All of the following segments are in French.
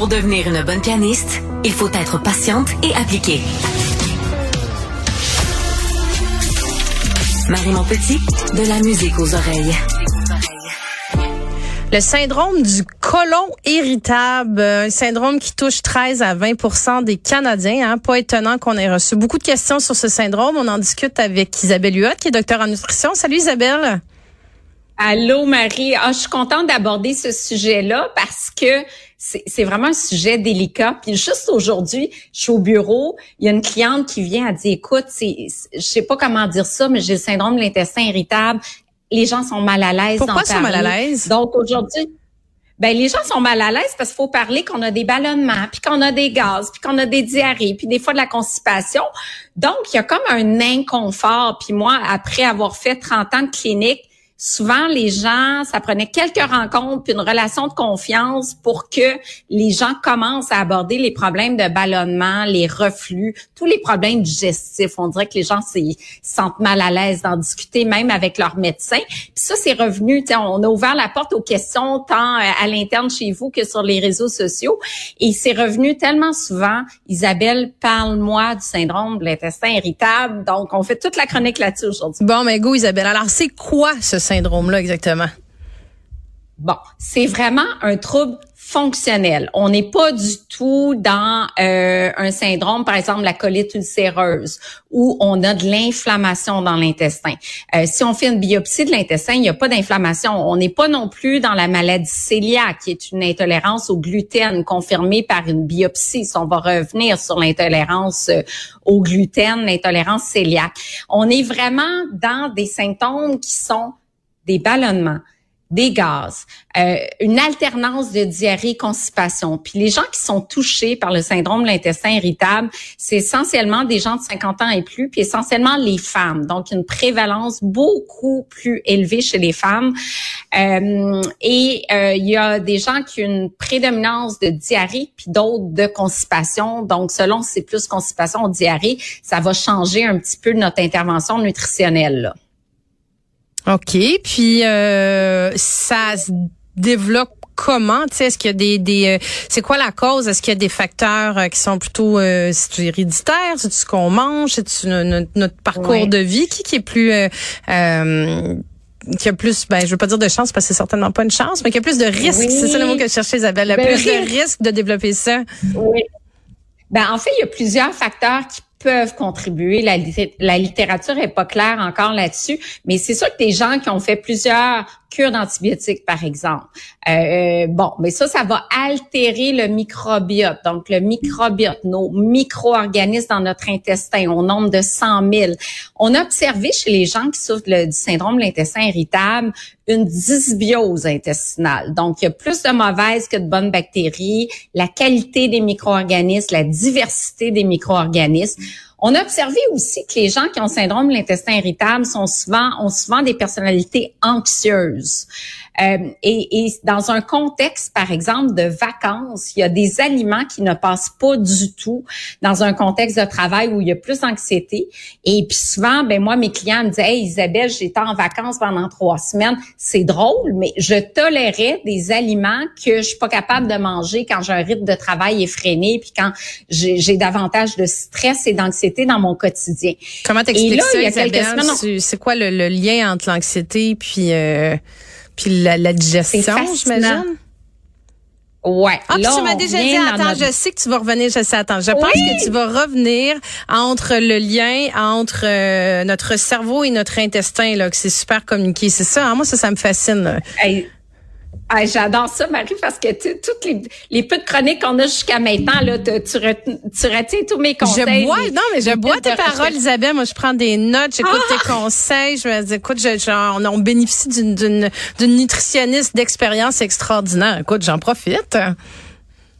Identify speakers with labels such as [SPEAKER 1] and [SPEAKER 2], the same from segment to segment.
[SPEAKER 1] Pour devenir une bonne pianiste, il faut être patiente et appliquée. Marie Montpetit, de la musique aux oreilles.
[SPEAKER 2] Le syndrome du colon irritable, un syndrome qui touche 13 à 20% des Canadiens. Hein. Pas étonnant qu'on ait reçu beaucoup de questions sur ce syndrome. On en discute avec Isabelle Huot, qui est docteur en nutrition. Salut Isabelle.
[SPEAKER 3] Allô Marie, ah, je suis contente d'aborder ce sujet-là parce que c'est vraiment un sujet délicat. Puis juste aujourd'hui, je suis au bureau, il y a une cliente qui vient, elle dit, écoute, c'est, je sais pas comment dire ça, mais j'ai le syndrome de l'intestin irritable. Les gens sont mal à l'aise.
[SPEAKER 2] Pourquoi sont mal à l'aise?
[SPEAKER 3] Donc aujourd'hui, ben les gens sont mal à l'aise parce qu'il faut parler qu'on a des ballonnements, puis qu'on a des gaz, puis qu'on a des diarrhées, puis des fois de la constipation. Donc il y a comme un inconfort. Puis moi, après avoir fait 30 ans de clinique, souvent les gens, ça prenait quelques rencontres puis une relation de confiance pour que les gens commencent à aborder les problèmes de ballonnement, les reflux, tous les problèmes digestifs. On dirait que les gens se sentent mal à l'aise d'en discuter, même avec leur médecin. Puis ça, c'est revenu. On a ouvert la porte aux questions tant euh, à l'interne chez vous que sur les réseaux sociaux. Et c'est revenu tellement souvent. Isabelle, parle-moi du syndrome de l'intestin irritable. Donc, on fait toute la chronique là-dessus aujourd'hui.
[SPEAKER 2] Bon, mais go, Isabelle. Alors, c'est quoi ce syndrome-là exactement?
[SPEAKER 3] Bon, c'est vraiment un trouble fonctionnel. On n'est pas du tout dans euh, un syndrome, par exemple la colite ulcéreuse, où on a de l'inflammation dans l'intestin. Euh, si on fait une biopsie de l'intestin, il n'y a pas d'inflammation. On n'est pas non plus dans la maladie cœliaque, qui est une intolérance au gluten confirmée par une biopsie. Si on va revenir sur l'intolérance euh, au gluten, l'intolérance cœliaque. On est vraiment dans des symptômes qui sont des ballonnements, des gaz, euh, une alternance de diarrhée, constipation. Puis les gens qui sont touchés par le syndrome de l'intestin irritable, c'est essentiellement des gens de 50 ans et plus, puis essentiellement les femmes. Donc une prévalence beaucoup plus élevée chez les femmes. Euh, et euh, il y a des gens qui ont une prédominance de diarrhée, puis d'autres de constipation. Donc selon si c'est plus constipation ou diarrhée, ça va changer un petit peu notre intervention nutritionnelle. Là.
[SPEAKER 2] OK. Puis euh, ça se développe comment? Est-ce qu'il y a des, des euh, c'est quoi la cause? Est-ce qu'il y a des facteurs euh, qui sont plutôt euh, c'est héréditaire? C'est ce qu'on mange? C'est notre, notre, parcours de vie? Qui, qui est plus qui a plus, ben, je veux pas dire de chance parce que c'est certainement pas une chance, mais qui a plus de risques. C'est ça le mot que je cherchais, Isabelle. Ben plus de risques de développer ça.
[SPEAKER 3] Oui. Ben, en fait, il y a plusieurs facteurs qui peuvent contribuer. La, la littérature est pas claire encore là-dessus, mais c'est sûr que des gens qui ont fait plusieurs cures d'antibiotiques, par exemple, euh, bon, mais ça, ça va altérer le microbiote. Donc, le microbiote, nos micro-organismes dans notre intestin, au nombre de 100 000. On a observé chez les gens qui souffrent du syndrome de l'intestin irritable une dysbiose intestinale. Donc, il y a plus de mauvaises que de bonnes bactéries, la qualité des micro-organismes, la diversité des micro-organismes. On a observé aussi que les gens qui ont syndrome de l'intestin irritable sont souvent ont souvent des personnalités anxieuses. Euh, et, et, dans un contexte, par exemple, de vacances, il y a des aliments qui ne passent pas du tout dans un contexte de travail où il y a plus d'anxiété. Et puis souvent, ben moi, mes clients me disent, hey Isabelle, j'étais en vacances pendant trois semaines. C'est drôle, mais je tolérais des aliments que je suis pas capable de manger quand j'ai un rythme de travail effréné, puis quand j'ai davantage de stress et d'anxiété dans mon quotidien.
[SPEAKER 2] Comment t'expliques ça, Isabelle? C'est quoi le, lien entre l'anxiété puis euh, puis la, la digestion, j'imagine?
[SPEAKER 3] Ouais.
[SPEAKER 2] Ah, tu m'as déjà dit, attends, je sais que tu vas revenir, je sais, attends, je pense que tu vas revenir entre le lien entre euh, notre cerveau et notre intestin, là, que c'est super communiqué. C'est ça, hein? moi, ça, ça me fascine.
[SPEAKER 3] Ah, J'adore ça, Marie, parce que toutes les, les peu de chroniques qu'on a jusqu'à maintenant, là, tu, tu, retiens tous mes conseils.
[SPEAKER 2] Je bois, non, mais je bois tes paroles, Isabelle. Moi, je prends des notes, j'écoute tes ah! conseils. Je me dis, écoute, je, on, bénéficie d'une, d'une, d'une nutritionniste d'expérience extraordinaire. Écoute, j'en profite.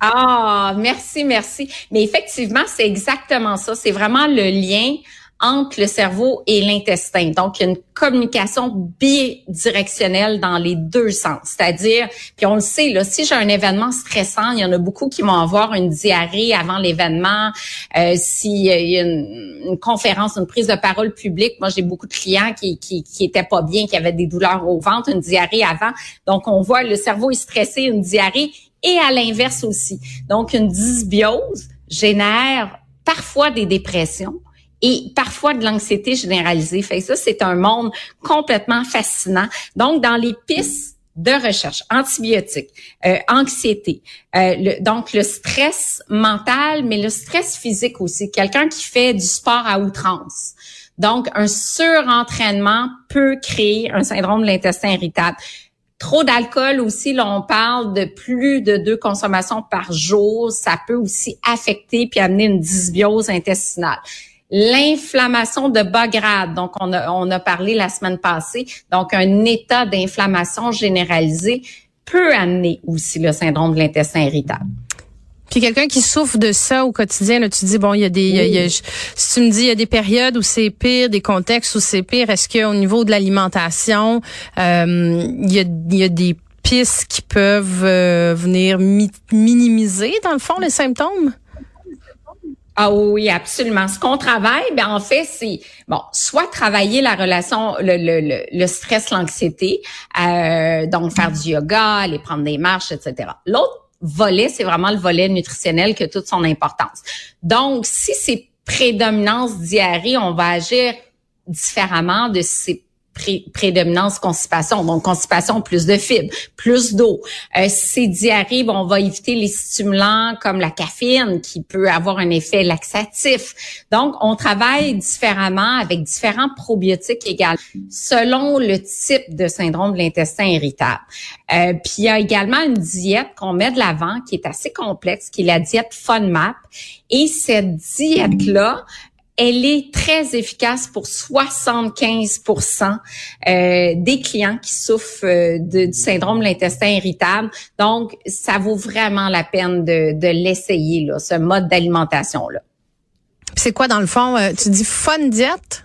[SPEAKER 3] Ah, merci, merci. Mais effectivement, c'est exactement ça. C'est vraiment le lien entre le cerveau et l'intestin. Donc, une communication bidirectionnelle dans les deux sens. C'est-à-dire, puis on le sait, là, si j'ai un événement stressant, il y en a beaucoup qui vont avoir une diarrhée avant l'événement. Euh, S'il y a une, conférence, une prise de parole publique, moi, j'ai beaucoup de clients qui, qui, qui étaient pas bien, qui avaient des douleurs au ventre, une diarrhée avant. Donc, on voit le cerveau est stressé, une diarrhée Et à l'inverse aussi. Donc, une dysbiose génère parfois des dépressions et parfois de l'anxiété généralisée. Fait ça, c'est un monde complètement fascinant. Donc, dans les pistes de recherche, antibiotiques, euh, anxiété, euh, le, donc le stress mental, mais le stress physique aussi. Quelqu'un qui fait du sport à outrance. Donc, un surentraînement peut créer un syndrome de l'intestin irritable. Trop d'alcool aussi, là, on parle de plus de deux consommations par jour. Ça peut aussi affecter puis amener une dysbiose intestinale. L'inflammation de bas grade, donc on a, on a parlé la semaine passée, donc un état d'inflammation généralisé peut amener aussi le syndrome de l'intestin irritable.
[SPEAKER 2] Puis quelqu'un qui souffre de ça au quotidien, là, tu dis bon, il y a des, si tu me dis il y a des périodes où c'est pire, des contextes où c'est pire, est-ce qu'au niveau de l'alimentation, euh, il, y a, il y a des pistes qui peuvent euh, venir minimiser dans le fond les symptômes?
[SPEAKER 3] Ah oui, absolument. Ce qu'on travaille, ben en fait, c'est bon, soit travailler la relation, le, le, le, stress, l'anxiété, euh, donc faire du yoga, aller prendre des marches, etc. L'autre volet, c'est vraiment le volet nutritionnel qui a toute son importance. Donc, si c'est prédominance diarrhée, on va agir différemment de si c'est prédominance constipation. Donc, constipation, plus de fibres, plus d'eau. Euh, ces diarrhées, on va éviter les stimulants comme la caféine qui peut avoir un effet laxatif. Donc, on travaille différemment avec différents probiotiques également selon le type de syndrome de l'intestin irritable. Euh, puis, il y a également une diète qu'on met de l'avant qui est assez complexe, qui est la diète FODMAP. Et cette diète-là, elle est très efficace pour 75% euh, des clients qui souffrent euh, de, du syndrome de l'intestin irritable. Donc, ça vaut vraiment la peine de, de l'essayer, là, ce mode d'alimentation-là.
[SPEAKER 2] C'est quoi, dans le fond, euh, tu dis fun diète?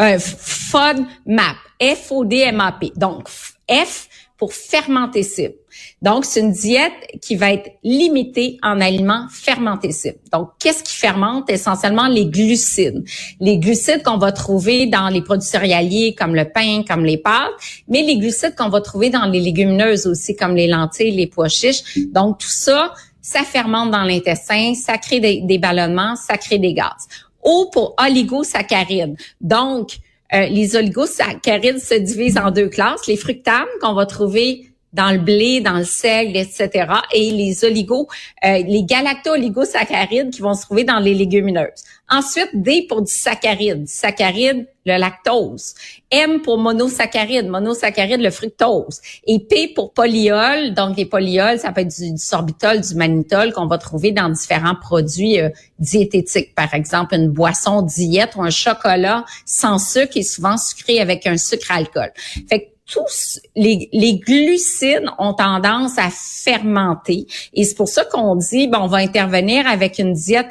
[SPEAKER 3] Euh, FODMAP. F-O-D-M-A-P. Donc, F pour fermentescible. Donc, c'est une diète qui va être limitée en aliments fermentescibles. Donc, qu'est-ce qui fermente? Essentiellement les glucides. Les glucides qu'on va trouver dans les produits céréaliers comme le pain, comme les pâtes, mais les glucides qu'on va trouver dans les légumineuses aussi comme les lentilles, les pois chiches. Donc, tout ça, ça fermente dans l'intestin, ça crée des, ballonnements, ça crée des gaz. Ou pour oligosaccharides. Donc, euh, les oligosaccharides se divisent en deux classes. Les fructanes qu'on va trouver dans le blé, dans le sel, etc. Et les oligos, euh, les galacto-oligosaccharides qui vont se trouver dans les légumineuses. Ensuite, D pour du saccharide. Saccharide, le lactose. M pour monosaccharide. Monosaccharide, le fructose. Et P pour polyol. Donc, les polyols, ça peut être du, sorbitol, du mannitol qu'on va trouver dans différents produits euh, diététiques. Par exemple, une boisson diète ou un chocolat sans sucre et souvent sucré avec un sucre alcool. Fait tous les, glucides ont tendance à fermenter. Et c'est pour ça qu'on dit, bon, on va intervenir avec une diète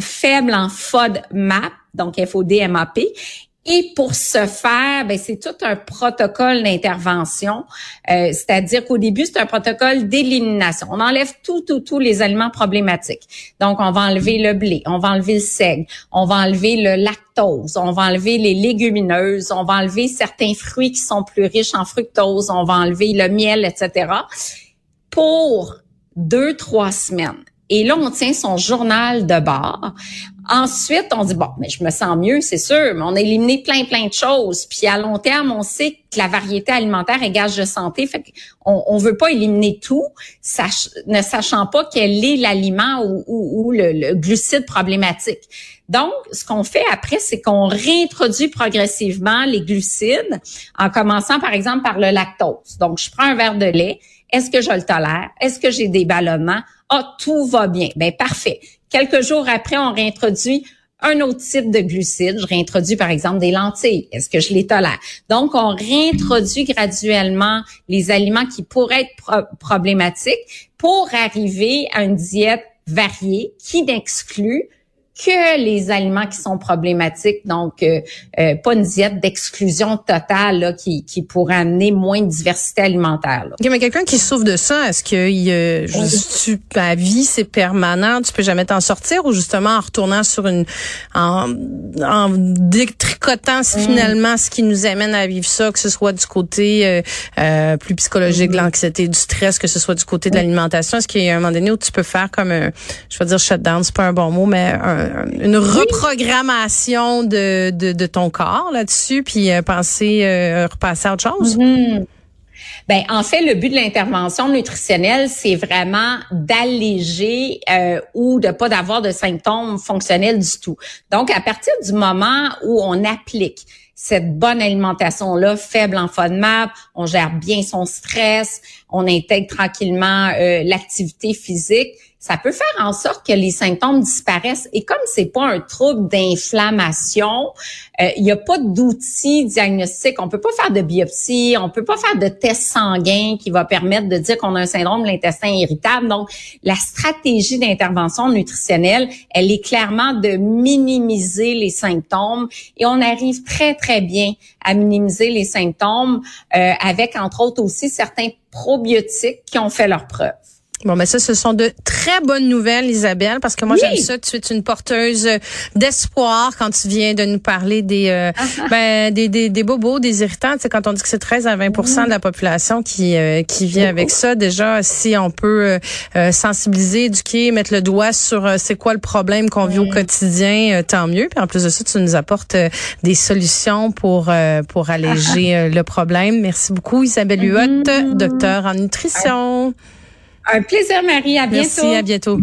[SPEAKER 3] faible en FODMAP, donc FODMAP, et pour ce faire, ben, c'est tout un protocole d'intervention. Euh, c'est-à-dire qu'au début, c'est un protocole d'élimination. On enlève tout, tout, tous les aliments problématiques. Donc, on va enlever le blé, on va enlever le seigle, on va enlever le lactose, on va enlever les légumineuses, on va enlever certains fruits qui sont plus riches en fructose, on va enlever le miel, etc. Pour deux, trois semaines. Et là, on tient son journal de bord. Ensuite, on dit, bon, mais je me sens mieux, c'est sûr, mais on a éliminé plein, plein de choses. Puis à long terme, on sait que la variété alimentaire est gage de santé. Fait qu'on on veut pas éliminer tout, ne sachant pas quel est l'aliment ou, ou, le, le, glucide problématique. Donc, ce qu'on fait après, c'est qu'on réintroduit progressivement les glucides en commençant, par exemple, par le lactose. Donc, je prends un verre de lait. Est-ce que je le tolère? Est-ce que j'ai des ballonnements? Ah, tout va bien. Ben parfait. Quelques jours après, on réintroduit un autre type de glucides. Je réintroduis par exemple des lentilles. Est-ce que je les tolère? Donc, on réintroduit graduellement les aliments qui pourraient être problématiques pour arriver à une diète variée qui n'exclut que les aliments qui sont problématiques, donc euh, euh, pas une diète d'exclusion totale là, qui, qui pourrait amener moins de diversité alimentaire. Là.
[SPEAKER 2] mais quelqu'un qui souffre de ça, est-ce que euh, juste, tu, ta vie c'est permanent, tu peux jamais t'en sortir ou justement en retournant sur une en, en détricotant mm. finalement ce qui nous amène à vivre ça, que ce soit du côté euh, plus psychologique, de mm. l'anxiété, du stress, que ce soit du côté de l'alimentation, est-ce qu'il y a un moment donné où tu peux faire comme un, je vais dire shutdown, c'est pas un bon mot, mais un, une reprogrammation de, de, de ton corps là-dessus, puis euh, penser euh, repasser à autre chose?
[SPEAKER 3] Mm-hmm. Ben, en fait, le but de l'intervention nutritionnelle, c'est vraiment d'alléger euh, ou de pas d'avoir de symptômes fonctionnels du tout. Donc, à partir du moment où on applique cette bonne alimentation-là, faible en FODMAP, on gère bien son stress, on intègre tranquillement euh, l'activité physique, ça peut faire en sorte que les symptômes disparaissent. Et comme c'est pas un trouble d'inflammation, euh, il n'y a pas d'outils diagnostiques. On peut pas faire de biopsie, on peut pas faire de test sanguin qui va permettre de dire qu'on a un syndrome de l'intestin irritable. Donc, la stratégie d'intervention nutritionnelle, elle est clairement de minimiser les symptômes et on arrive très, très bien à minimiser les symptômes euh, avec, entre autres, aussi certains probiotiques qui ont fait leur preuve.
[SPEAKER 2] Bon, mais ça, ce sont de très bonnes nouvelles, Isabelle, parce que moi, j'aime ça. Tu es une porteuse d'espoir quand tu viens de nous parler des, euh, ah, ah. ben, des, des, des, bobos, des irritants. Tu sais, quand on dit que c'est 13 à 20% de la population qui, euh, qui vit avec ça, déjà, si on peut euh, sensibiliser, éduquer, mettre le doigt sur c'est quoi le problème qu'on vit au quotidien, tant mieux. Puis en plus de ça, tu nous apportes des solutions pour, pour alléger ah, le problème. Merci beaucoup, Isabelle Huot, mm-hmm. docteur en nutrition.
[SPEAKER 3] Un plaisir, Marie. À bientôt.
[SPEAKER 2] Merci, à bientôt.